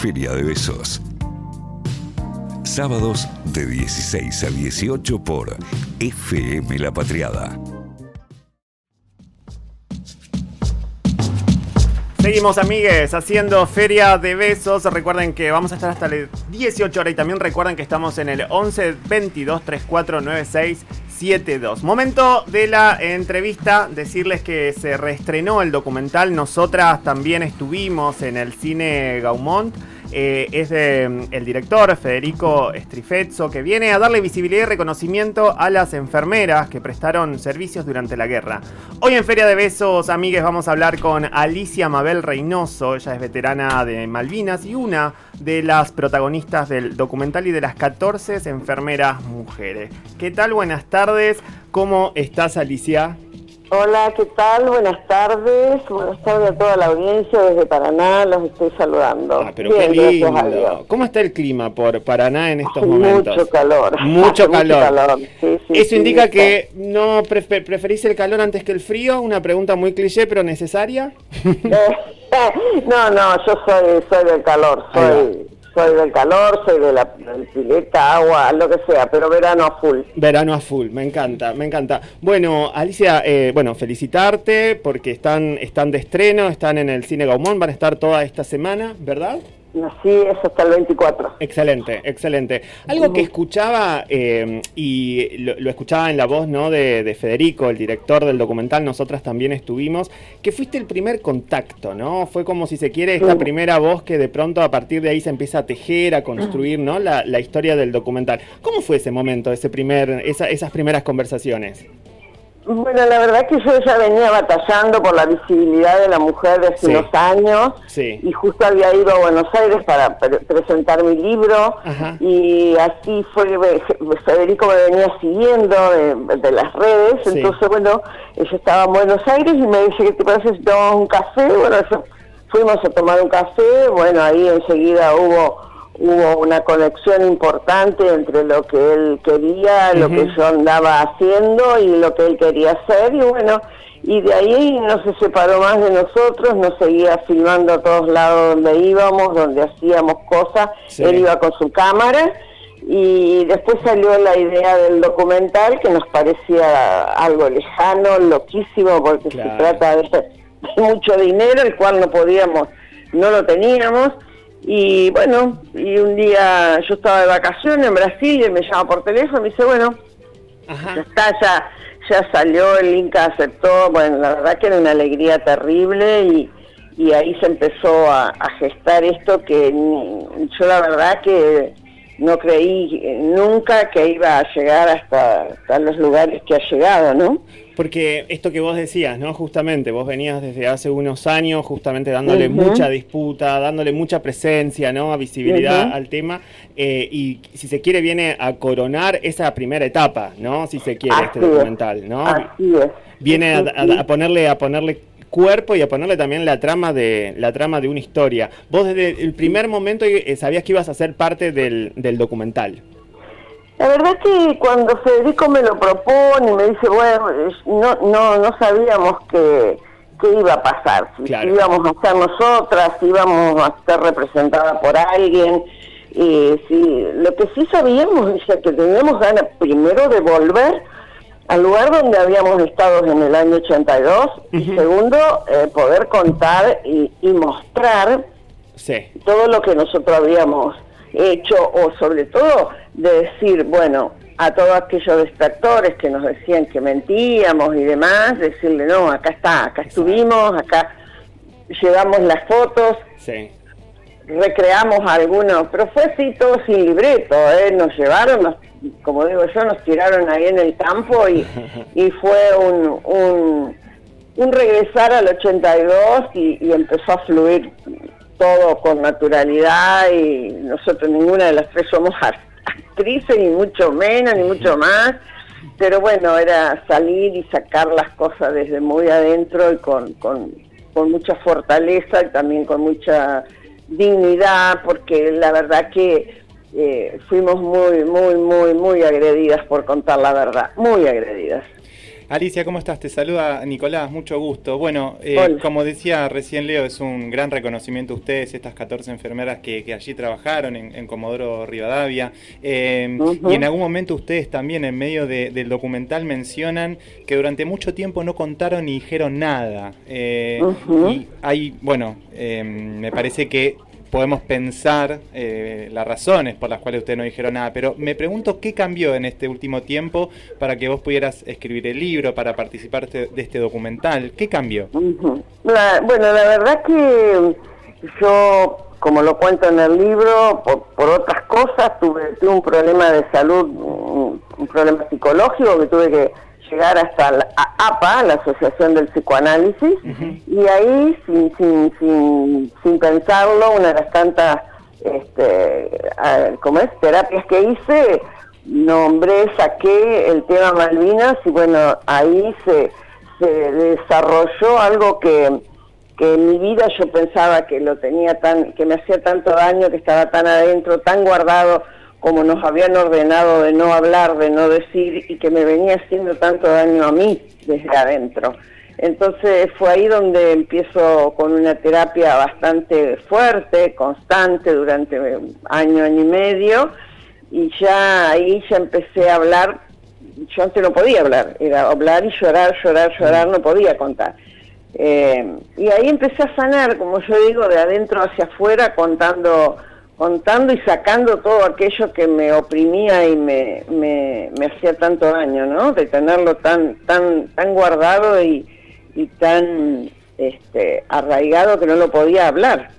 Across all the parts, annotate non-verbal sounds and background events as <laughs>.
Feria de Besos. Sábados de 16 a 18 por FM La Patriada. Seguimos amigues haciendo Feria de Besos. Recuerden que vamos a estar hasta las 18 horas y también recuerden que estamos en el 11 22 34 96 72. Momento de la entrevista, decirles que se reestrenó el documental. Nosotras también estuvimos en el cine Gaumont. Eh, es mm, el director Federico Strifezzo, que viene a darle visibilidad y reconocimiento a las enfermeras que prestaron servicios durante la guerra. Hoy en Feria de Besos, amigues, vamos a hablar con Alicia Mabel Reynoso. Ella es veterana de Malvinas y una de las protagonistas del documental y de las 14 enfermeras mujeres. ¿Qué tal? Buenas tardes. ¿Cómo estás, Alicia? Hola, ¿qué tal? Buenas tardes. Buenas tardes a toda la audiencia desde Paraná. Los estoy saludando. Ah, pero qué lindo. ¿Cómo está el clima por Paraná en estos momentos? <laughs> Mucho calor. Mucho calor. Eso indica que no preferís el calor antes que el frío. Una pregunta muy cliché, pero necesaria. <laughs> no, no, yo soy, soy del calor. Soy soy del calor, soy de la pileta, agua, lo que sea, pero verano a full. Verano a full, me encanta, me encanta. Bueno, Alicia, eh, bueno, felicitarte porque están, están de estreno, están en el Cine Gaumont, van a estar toda esta semana, ¿verdad? Sí, es hasta el 24. Excelente, excelente. Algo que escuchaba eh, y lo, escuchaba en la voz ¿no? de, Federico, el director del documental, nosotras también estuvimos, que fuiste el primer contacto, ¿no? Fue como si se quiere esta primera voz que de pronto a partir de ahí se empieza a tejer, a construir, ¿no? La, la historia del documental. ¿Cómo fue ese momento, ese primer, esa, esas primeras conversaciones? Bueno, la verdad que yo ya venía batallando por la visibilidad de la mujer desde unos años y justo había ido a Buenos Aires para presentar mi libro y así fue, Federico me venía siguiendo de, las redes, entonces bueno, ella estaba en Buenos Aires y me dice, ¿qué te parece si tomamos un café? Bueno, fuimos a tomar un café, bueno, ahí enseguida hubo hubo una conexión importante entre lo que él quería, lo que yo andaba haciendo y lo que él quería hacer y bueno, y de ahí no se separó más de nosotros, nos seguía filmando a todos lados donde íbamos, donde hacíamos cosas, él iba con su cámara y después salió la idea del documental que nos parecía algo lejano, loquísimo, porque se trata de, <laughs> de mucho dinero, el cual no podíamos, no lo teníamos y bueno, y un día yo estaba de vacaciones en Brasil y me llama por teléfono y me dice, bueno, ya está, ya, ya salió, el Inca aceptó, bueno, la verdad que era una alegría terrible y, y ahí se empezó a, gestar esto que yo la verdad que no creí nunca que iba a llegar hasta, hasta los lugares que ha llegado, ¿no? Porque esto que vos decías, ¿no? Justamente, vos venías desde hace unos años justamente dándole mucha disputa, dándole mucha presencia, ¿no? A visibilidad al tema. Eh, y si se quiere, viene a coronar esa primera etapa, ¿no? Si se quiere, este documental, ¿no? Viene a, ponerle, a ponerle cuerpo y a ponerle también la trama de la trama de una historia. Vos desde el primer momento eh, sabías que ibas a ser parte del, del documental. La verdad que cuando Federico me lo propone y me dice, bueno, no, no, no sabíamos qué, iba a pasar, si íbamos a ser nosotras, si íbamos a estar representada por alguien. Y si, lo que sí sabíamos es que teníamos ganas primero de volver al lugar donde habíamos estado en el año 82 y segundo, eh, poder contar y, mostrar todo lo que nosotros habíamos hecho o sobre todo de decir, bueno, a todos aquellos distractores que nos decían que mentíamos y demás, decirle, no, acá está, acá estuvimos, acá llevamos las fotos, recreamos algunos, pero fue así todo sin libreto, ¿eh? nos llevaron, como digo yo, nos tiraron ahí en el campo y, <laughs> y fue un, un, un regresar al 82 y, y empezó a fluir todo con naturalidad y nosotros ninguna de las tres somos <laughs> actrices, ni mucho menos, ni mucho más, pero bueno, era salir y sacar las cosas desde muy adentro y con, con, mucha fortaleza y también con mucha dignidad, porque la verdad que eh, fuimos muy, muy, muy, muy agredidas por contar la verdad, muy agredidas. Alicia, ¿cómo estás? Te saluda Nicolás, mucho gusto. Bueno, eh, como decía recién Leo, es un gran reconocimiento a ustedes, estas 14 enfermeras que, allí trabajaron en, Comodoro Rivadavia. Eh, y en algún momento ustedes también en medio del documental mencionan que durante mucho tiempo no contaron ni dijeron nada. Eh, y hay, bueno, me parece que podemos pensar eh, las razones por las cuales ustedes no dijeron nada, pero me pregunto qué cambió en este último tiempo para que vos pudieras escribir el libro, para participar de este documental. ¿Qué cambió? bueno, la verdad que yo, como lo cuento en el libro, por, otras cosas, tuve, un problema de salud, un problema psicológico que tuve que llegar hasta la APA, la Asociación del Psicoanálisis, y ahí, sin, sin, sin, sin, pensarlo, una de las tantas este, como es, terapias que hice, nombré, saqué el tema Malvinas y bueno, ahí se, se desarrolló algo que, que en mi vida yo pensaba que lo tenía tan, que me hacía tanto daño, que estaba tan adentro, tan guardado, como nos habían ordenado de no hablar, de no decir y que me venía haciendo tanto daño a mí desde adentro. Entonces fue ahí donde empiezo con una terapia bastante fuerte, constante, durante año, año y medio, y ya ahí ya empecé a hablar, yo antes no podía hablar, era hablar y llorar, llorar, llorar, no podía contar. Eh, y ahí empecé a sanar, como yo digo, de adentro hacia afuera, contando contando y sacando todo aquello que me oprimía y me, me, hacía tanto daño, ¿no? De tenerlo tan, tan, tan guardado y, y tan este, arraigado que no lo podía hablar.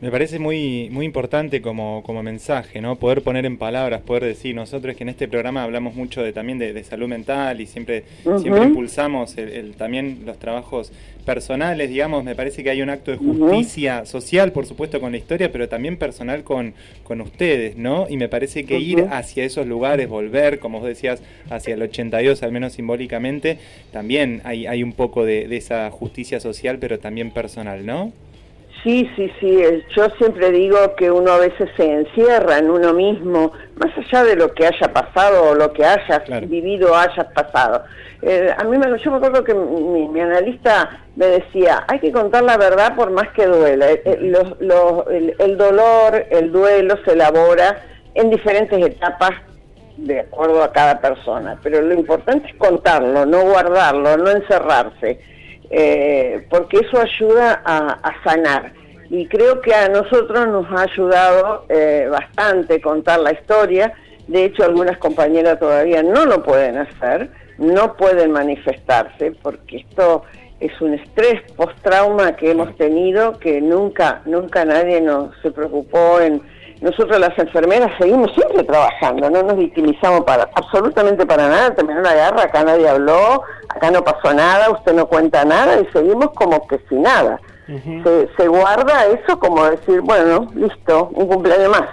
Me parece muy, muy importante como, como mensaje, ¿no? Poder poner en palabras, poder decir, nosotros que en este programa hablamos mucho de, también de, salud mental y siempre, siempre impulsamos el, también los trabajos personales, digamos, me parece que hay un acto de justicia social, por supuesto, con la historia, pero también personal con, con ustedes, ¿no? Y me parece que ir hacia esos lugares, volver, como vos decías, hacia el 82, al menos simbólicamente, también hay, hay un poco de, de esa justicia social, pero también personal, ¿no? Sí, sí, sí. Yo siempre digo que uno a veces se encierra en uno mismo, más allá de lo que haya pasado o lo que hayas vivido o hayas pasado. Eh, a mí me, yo me acuerdo que mi, analista me decía, hay que contar la verdad por más que duela. Eh, eh, el, dolor, el duelo se elabora en diferentes etapas de acuerdo a cada persona, pero lo importante es contarlo, no guardarlo, no encerrarse. Eh, porque eso ayuda a, sanar. Y creo que a nosotros nos ha ayudado eh, bastante contar la historia. De hecho, algunas compañeras todavía no lo pueden hacer, no pueden manifestarse, porque esto es un estrés post-trauma que hemos tenido que nunca, nunca nadie nos se preocupó en nosotros las enfermeras seguimos siempre trabajando, no nos victimizamos para absolutamente para nada, terminó la guerra, acá nadie habló, acá no pasó nada, usted no cuenta nada y seguimos como que sin nada. se, guarda eso como decir, bueno, listo, un cumpleaños más.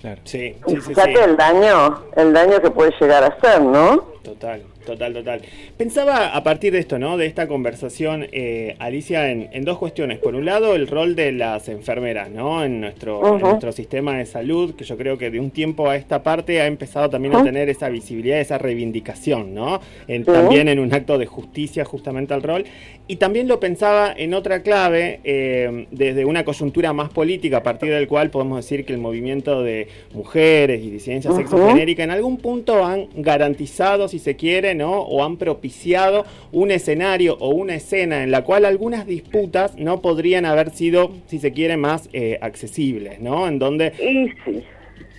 Claro. Sí, sí, sí, el daño, el daño que puede llegar a ser, ¿no? Total. Total, total. Pensaba a partir de esto, ¿no? De esta conversación, eh, Alicia, en, dos cuestiones. Por un lado, el rol de las enfermeras, ¿no? En nuestro, nuestro sistema de salud, que yo creo que de un tiempo a esta parte ha empezado también a tener esa visibilidad, esa reivindicación, ¿no? También en un acto de justicia justamente al rol. Y también lo pensaba en otra clave, eh, desde una coyuntura más política, a partir del cual podemos decir que el movimiento de mujeres y disidencia sexogenérica en algún punto han garantizado, si se quiere, o han propiciado un escenario o una escena en la cual algunas disputas no podrían haber sido, si se quiere, más eh, accesibles, ¿no? En donde... Sí,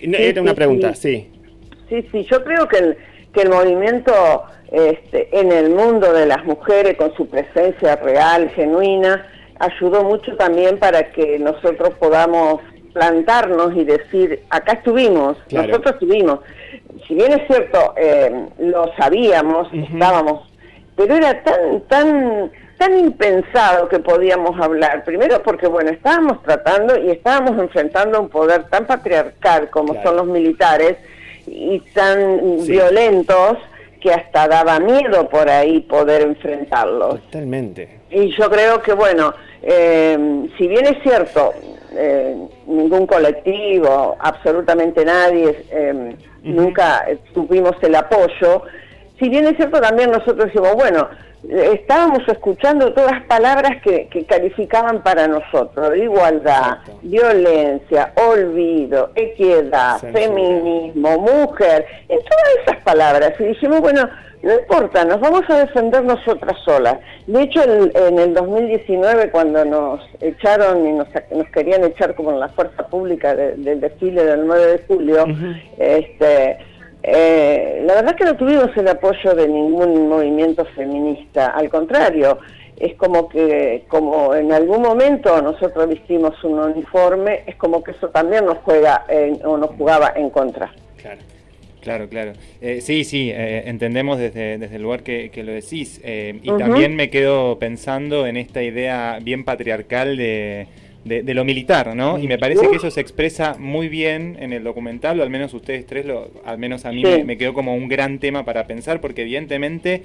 Era una pregunta, sí. Sí, sí, yo creo que el, que el movimiento este, en el mundo de las mujeres, con su presencia real, genuina, ayudó mucho también para que nosotros podamos plantarnos y decir, acá estuvimos, nosotros estuvimos si bien es cierto, eh, lo sabíamos, estábamos, pero era tan, tan, tan impensado que podíamos hablar. Primero porque, bueno, estábamos tratando y estábamos enfrentando un poder tan patriarcal como son los militares y tan violentos que hasta daba miedo por ahí poder enfrentarlos. Totalmente. Y yo creo que, bueno, eh, si bien es cierto, eh, ningún colectivo, absolutamente nadie, eh, nunca tuvimos el apoyo. Si bien es cierto también nosotros decimos, bueno, estábamos escuchando todas las palabras que, calificaban para nosotros, igualdad, violencia, olvido, equidad, feminismo, mujer, en todas esas palabras. Y dijimos, bueno, no importa, nos vamos a defender nosotras solas. De hecho, en el 2019, cuando nos echaron y nos, querían echar como en la fuerza pública del desfile del 9 de julio, este eh, la verdad que no tuvimos el apoyo de ningún movimiento feminista, al contrario, es como que, como en algún momento nosotros vistimos un uniforme, es como que eso también nos juega o nos jugaba en contra. Claro. Claro, claro. Eh, sí, sí, eh, entendemos desde, desde el lugar que, lo decís. y también me quedo pensando en esta idea bien patriarcal de, de, lo militar, ¿no? Y me parece que eso se expresa muy bien en el documental, o al menos ustedes tres, lo, al menos a mí me, quedó como un gran tema para pensar, porque evidentemente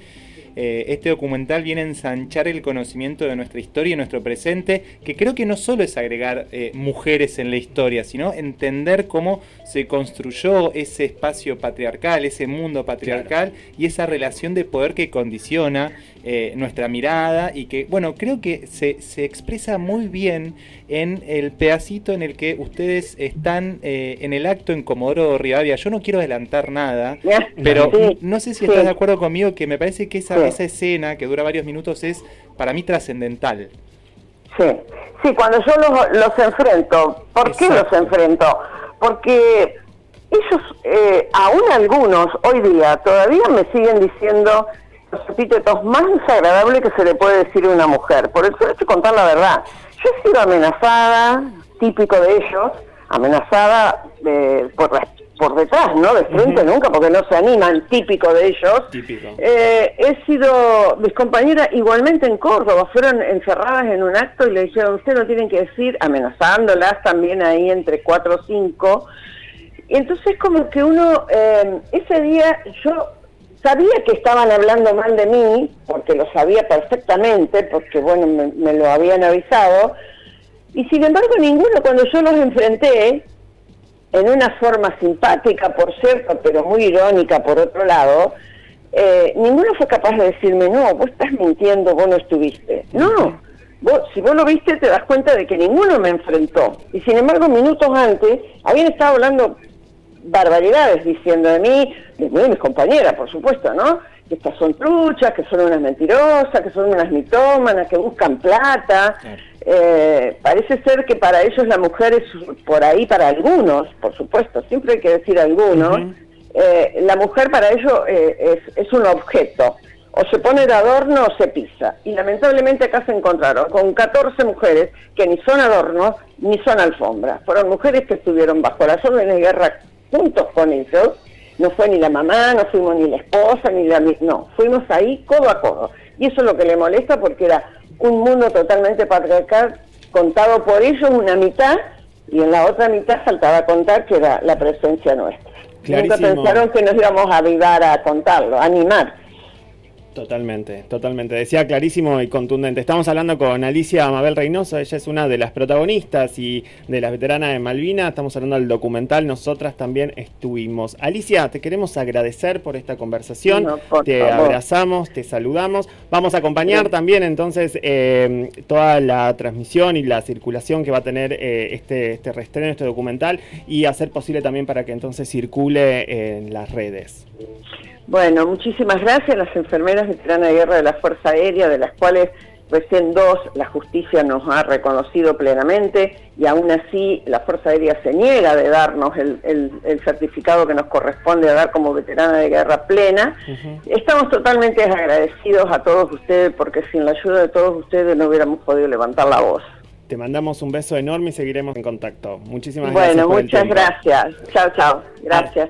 eh, este documental viene a ensanchar el conocimiento de nuestra historia y nuestro presente, que creo que no solo es agregar eh, mujeres en la historia, sino entender cómo se construyó ese espacio patriarcal, ese mundo patriarcal y esa relación de poder que condiciona eh, nuestra mirada y que, bueno, creo que se, se, expresa muy bien en el pedacito en el que ustedes están en el acto en Comodoro Rivadavia. Yo no quiero adelantar nada, <laughs> pero no sé si estás de acuerdo conmigo que me parece que esa esa escena que dura varios minutos es para mí trascendental. Sí, sí, cuando yo los, enfrento, ¿por qué los enfrento? Porque ellos, eh, aún algunos hoy día, todavía me siguen diciendo los epítetos más desagradables que se le puede decir a una mujer. Por eso que contar la verdad. Yo he sido amenazada, típico de ellos, amenazada eh, por las por detrás, ¿no? De frente nunca, porque no se animan, típico de ellos. Eh, he sido, mis compañeras igualmente en Córdoba, fueron encerradas en un acto y le dijeron, usted no tienen que decir, amenazándolas también ahí entre cuatro o cinco. Y entonces como que uno, eh, ese día yo sabía que estaban hablando mal de mí, porque lo sabía perfectamente, porque bueno, me, me lo habían avisado, y sin embargo ninguno cuando yo los enfrenté, en una forma simpática, por cierto, pero muy irónica por otro lado, eh, ninguno fue capaz de decirme, no, vos estás mintiendo, vos no estuviste. No, vos, si vos lo viste te das cuenta de que ninguno me enfrentó. Y sin embargo, minutos antes, habían estado hablando barbaridades diciendo de mí, de mí y mis compañeras, por supuesto, ¿no? Que estas son truchas, que son unas mentirosas, que son unas mitómanas, que buscan plata. Eh, parece ser que para ellos la mujer es por ahí, para algunos, por supuesto, siempre hay que decir algunos, eh, la mujer para ellos eh, es, un objeto, o se pone de adorno o se pisa. Y lamentablemente acá se encontraron con 14 mujeres que ni son adornos ni son alfombras. Fueron mujeres que estuvieron bajo las órdenes de guerra juntos con ellos. No fue ni la mamá, no fuimos ni la esposa, ni la... No, fuimos ahí codo a codo. Y eso es lo que le molesta porque era un mundo totalmente patriarcal contado por ellos una mitad y en la otra mitad faltaba contar que era la presencia nuestra. Nunca pensaron que nos íbamos a ayudar a contarlo, a animar. Totalmente, totalmente. Decía clarísimo y contundente. Estamos hablando con Alicia Mabel Reynoso, ella es una de las protagonistas y de las veteranas de Malvina. Estamos hablando del documental, nosotras también estuvimos. Alicia, te queremos agradecer por esta conversación. te abrazamos, te saludamos. Vamos a acompañar también entonces eh, toda la transmisión y la circulación que va a tener eh, este, este reestreno, este documental y hacer posible también para que entonces circule en las redes. Bueno, muchísimas gracias a las enfermeras veteranas de guerra de la Fuerza Aérea, de las cuales recién dos la justicia nos ha reconocido plenamente y aún así la Fuerza Aérea se niega de darnos el, certificado que nos corresponde a dar como veterana de guerra plena. Estamos totalmente agradecidos a todos ustedes porque sin la ayuda de todos ustedes no hubiéramos podido levantar la voz. Te mandamos un beso enorme y seguiremos en contacto. Muchísimas gracias. Bueno, muchas gracias. Chao, chao. Gracias.